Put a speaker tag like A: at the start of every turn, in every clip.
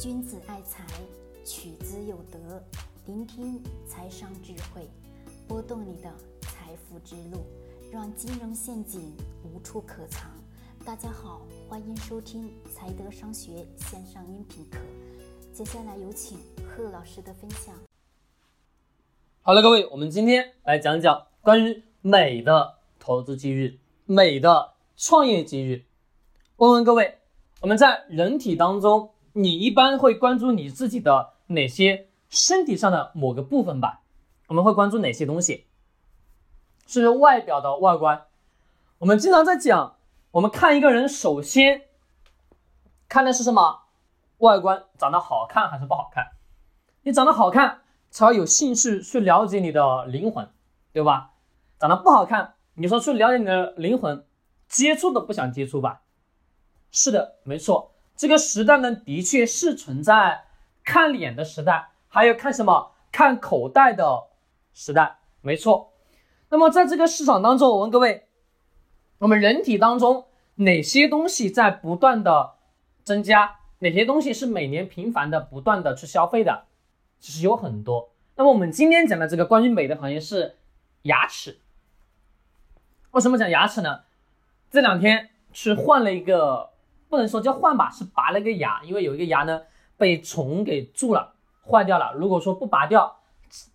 A: 君子爱财，取之有德。聆听财商智慧，拨动你的财富之路，让金融陷阱无处可藏。大家好，欢迎收听财德商学线上音频课。接下来有请贺老师的分享。
B: 好了，各位，我们今天来讲讲关于美的投资机遇、美的创业机遇。问问各位，我们在人体当中。你一般会关注你自己的哪些身体上的某个部分吧？我们会关注哪些东西？是外表的外观。我们经常在讲，我们看一个人，首先看的是什么？外观长得好看还是不好看？你长得好看，才有兴趣去了解你的灵魂，对吧？长得不好看，你说去了解你的灵魂，接触都不想接触吧？是的，没错。这个时代呢，的确是存在看脸的时代，还有看什么看口袋的时代，没错。那么在这个市场当中，我问各位，我们人体当中哪些东西在不断的增加？哪些东西是每年频繁的不断的去消费的？其实有很多。那么我们今天讲的这个关于美的行业是牙齿。为什么讲牙齿呢？这两天去换了一个。不能说叫换吧，是拔了个牙，因为有一个牙呢被虫给蛀了，坏掉了。如果说不拔掉，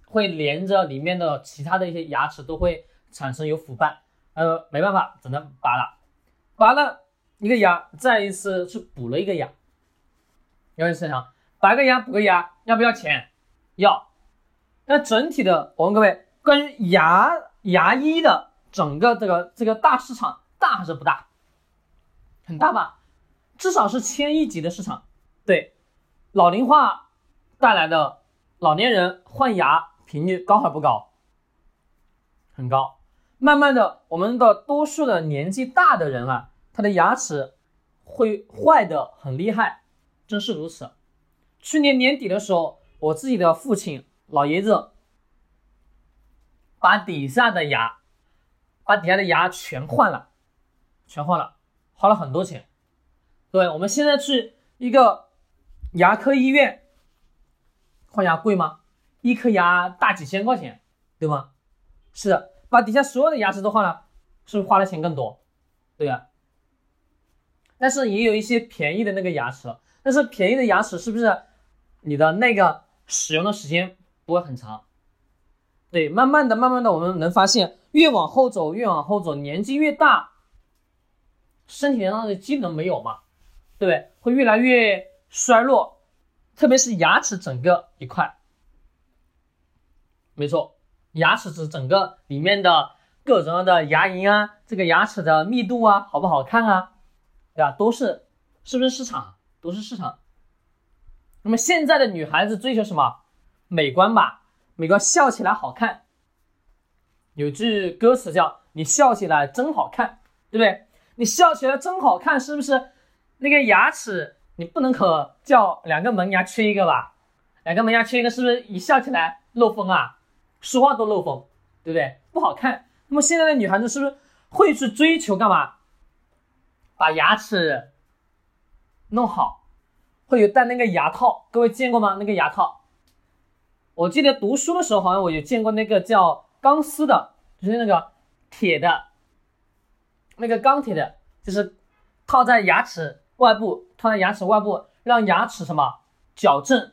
B: 会连着里面的其他的一些牙齿都会产生有腐败，呃，没办法，只能拔了。拔了一个牙，再一次去补了一个牙。有人想想，拔个牙补个牙要不要钱？要。那整体的，我问各位，关于牙牙医的整个这个这个大市场大还是不大？很大吧？至少是千亿级的市场，对，老龄化带来的老年人换牙频率高还不高？很高。慢慢的，我们的多数的年纪大的人啊，他的牙齿会坏的很厉害，真是如此。去年年底的时候，我自己的父亲老爷子把底下的牙，把底下的牙全换了，全换了，花了很多钱。对，我们现在去一个牙科医院换牙贵吗？一颗牙大几千块钱，对吗？是的，把底下所有的牙齿都换了，是不是花的钱更多？对呀。但是也有一些便宜的那个牙齿，但是便宜的牙齿是不是你的那个使用的时间不会很长？对，慢慢的、慢慢的，我们能发现，越往后走，越往后走，年纪越大，身体上的机能没有嘛？对不对？会越来越衰弱，特别是牙齿整个一块。没错，牙齿是整个里面的各种各样的牙龈啊，这个牙齿的密度啊，好不好看啊？对吧？都是，是不是市场？都是市场。那么现在的女孩子追求什么？美观吧，美观，笑起来好看。有句歌词叫“你笑起来真好看”，对不对？你笑起来真好看，是不是？那个牙齿，你不能可叫两个门牙缺一个吧？两个门牙缺一个，是不是一笑起来漏风啊？说话都漏风，对不对？不好看。那么现在的女孩子是不是会去追求干嘛？把牙齿弄好，会有戴那个牙套。各位见过吗？那个牙套，我记得读书的时候好像我有见过那个叫钢丝的，就是那个铁的，那个钢铁的，就是套在牙齿。外部套在牙齿外部，让牙齿什么矫正，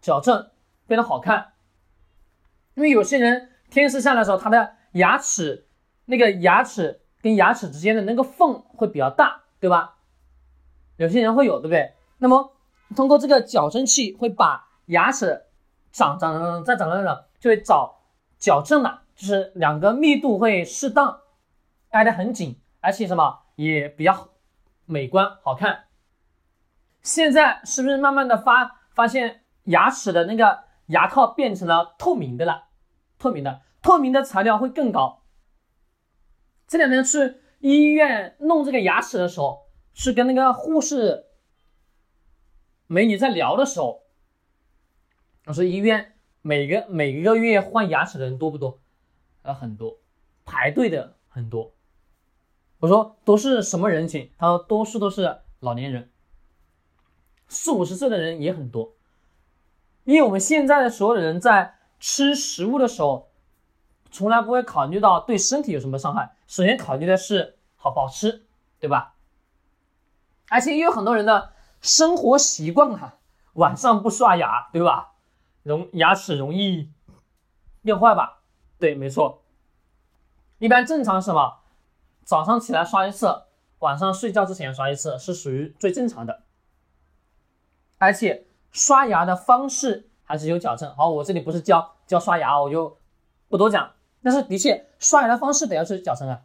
B: 矫正变得好看。因为有些人天生下来的时候，他的牙齿那个牙齿跟牙齿之间的那个缝会比较大，对吧？有些人会有，对不对？那么通过这个矫正器会把牙齿长长长再长长长，就会找矫正了，就是两个密度会适当挨得很紧，而且什么也比较。美观好看，现在是不是慢慢的发发现牙齿的那个牙套变成了透明的了？透明的，透明的材料会更高。这两天去医院弄这个牙齿的时候，是跟那个护士美女在聊的时候，我说医院每个每个月换牙齿的人多不多？呃，很多，排队的很多。我说都是什么人群？他说多数都是老年人，四五十岁的人也很多。因为我们现在的所有人在吃食物的时候，从来不会考虑到对身体有什么伤害，首先考虑的是好不好吃，对吧？而且也有很多人的生活习惯啊，晚上不刷牙，对吧？容牙齿容易变坏吧？对，没错。一般正常是什么？早上起来刷一次，晚上睡觉之前刷一次，是属于最正常的。而且刷牙的方式还是有矫正。好，我这里不是教教刷牙，我就不多讲。但是的确，刷牙的方式得要去矫正啊。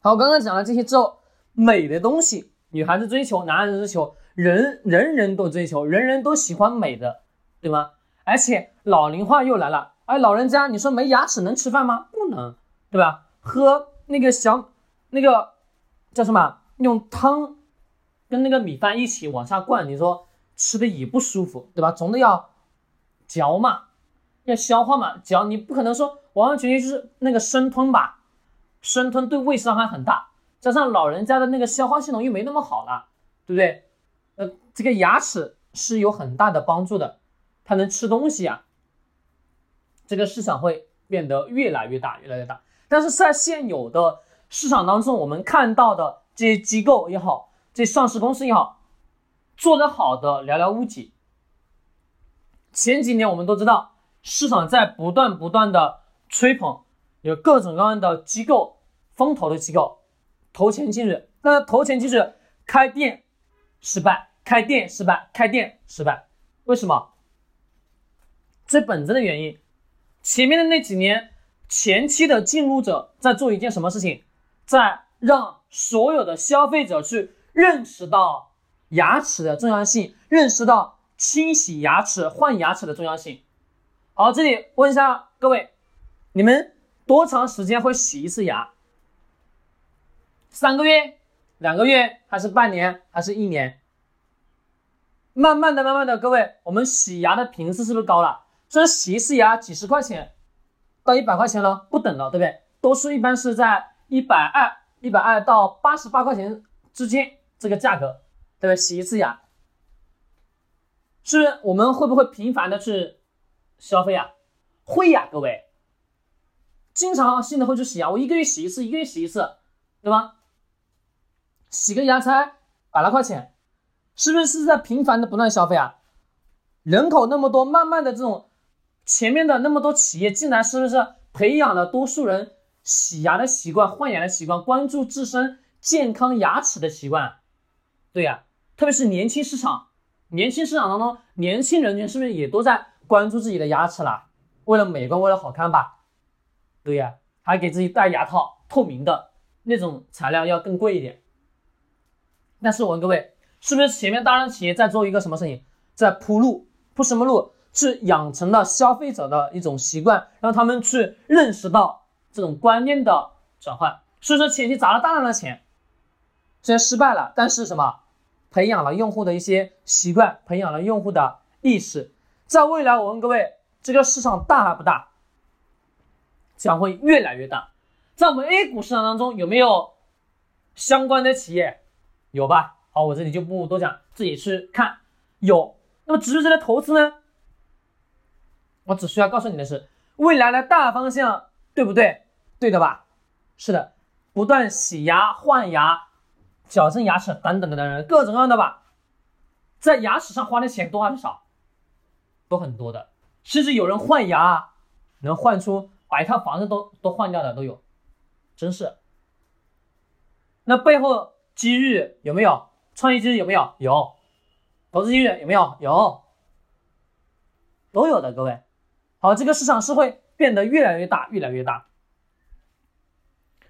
B: 好，刚刚讲了这些之后，美的东西，女孩子追求，男孩子追求，人人人都追求，人人都喜欢美的，对吗？而且老龄化又来了。哎，老人家，你说没牙齿能吃饭吗？不能，对吧？喝那个小那个叫什么？用汤跟那个米饭一起往下灌，你说吃的也不舒服，对吧？总得要嚼嘛，要消化嘛，嚼你不可能说完完全全就是那个生吞吧？生吞对胃伤害很大，加上老人家的那个消化系统又没那么好了，对不对？呃，这个牙齿是有很大的帮助的，它能吃东西啊。这个市场会变得越来越大，越来越大。但是在现有的市场当中，我们看到的这些机构也好，这上市公司也好，做得好的寥寥无几。前几年我们都知道，市场在不断不断的吹捧，有各种各样的机构、风投的机构投钱进去。那投钱进去，开店失败，开店失败，开店失败，为什么？最本质的原因。前面的那几年，前期的进入者在做一件什么事情，在让所有的消费者去认识到牙齿的重要性，认识到清洗牙齿、换牙齿的重要性。好，这里问一下各位，你们多长时间会洗一次牙？三个月、两个月，还是半年，还是一年？慢慢的、慢慢的，各位，我们洗牙的频次是不是高了？这洗一次牙几十块钱到一百块钱了，不等了，对不对？多数一般是在一百二、一百二到八十八块钱之间这个价格，对不对？洗一次牙，是不是？我们会不会频繁的去消费啊？会呀，各位，经常性的会去洗牙，我一个月洗一次，一个月洗一次，对吧？洗个牙才百来块钱，是不是是在频繁的不断消费啊？人口那么多，慢慢的这种。前面的那么多企业进来，是不是培养了多数人洗牙的习惯、换牙的习惯、关注自身健康牙齿的习惯？对呀，特别是年轻市场，年轻市场当中，年轻人群是不是也都在关注自己的牙齿了？为了美观，为了好看吧？对呀，还给自己戴牙套，透明的那种材料要更贵一点。但是我问各位，是不是前面大量企业在做一个什么事情，在铺路，铺什么路？是养成了消费者的一种习惯，让他们去认识到这种观念的转换。所以说前期砸了大量的钱，虽然失败了，但是什么？培养了用户的一些习惯，培养了用户的意识。在未来，我问各位，这个市场大还不大？将会越来越大。在我们 A 股市场当中，有没有相关的企业？有吧？好，我这里就不多讲，自己去看。有。那么植入这类投资呢？我只需要告诉你的是，未来的大方向对不对？对的吧？是的，不断洗牙、换牙、矫正牙齿等等等等各种各样的吧，在牙齿上花的钱多还是少？都很多的，甚至有人换牙能换出把一套房子都都换掉的都有，真是。那背后机遇有没有？创业机遇有没有？有。投资机遇有没有？有，都有的，各位。好，这个市场是会变得越来越大，越来越大。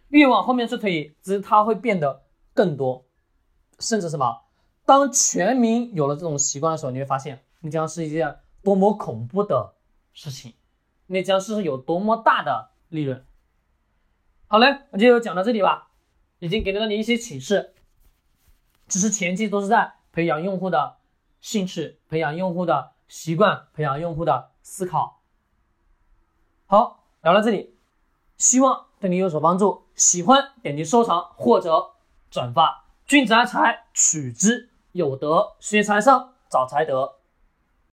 B: 越往后面去推，只是它会变得更多，甚至什么？当全民有了这种习惯的时候，你会发现，那将是一件多么恐怖的事情，那将是有多么大的利润。好嘞，我就讲到这里吧，已经给了你一些启示，只是前期都是在培养用户的兴趣，培养用户的习惯，培养用户的思考。好，聊到这里，希望对你有所帮助。喜欢点击收藏或者转发。君子爱财，取之有德，学财上找财德，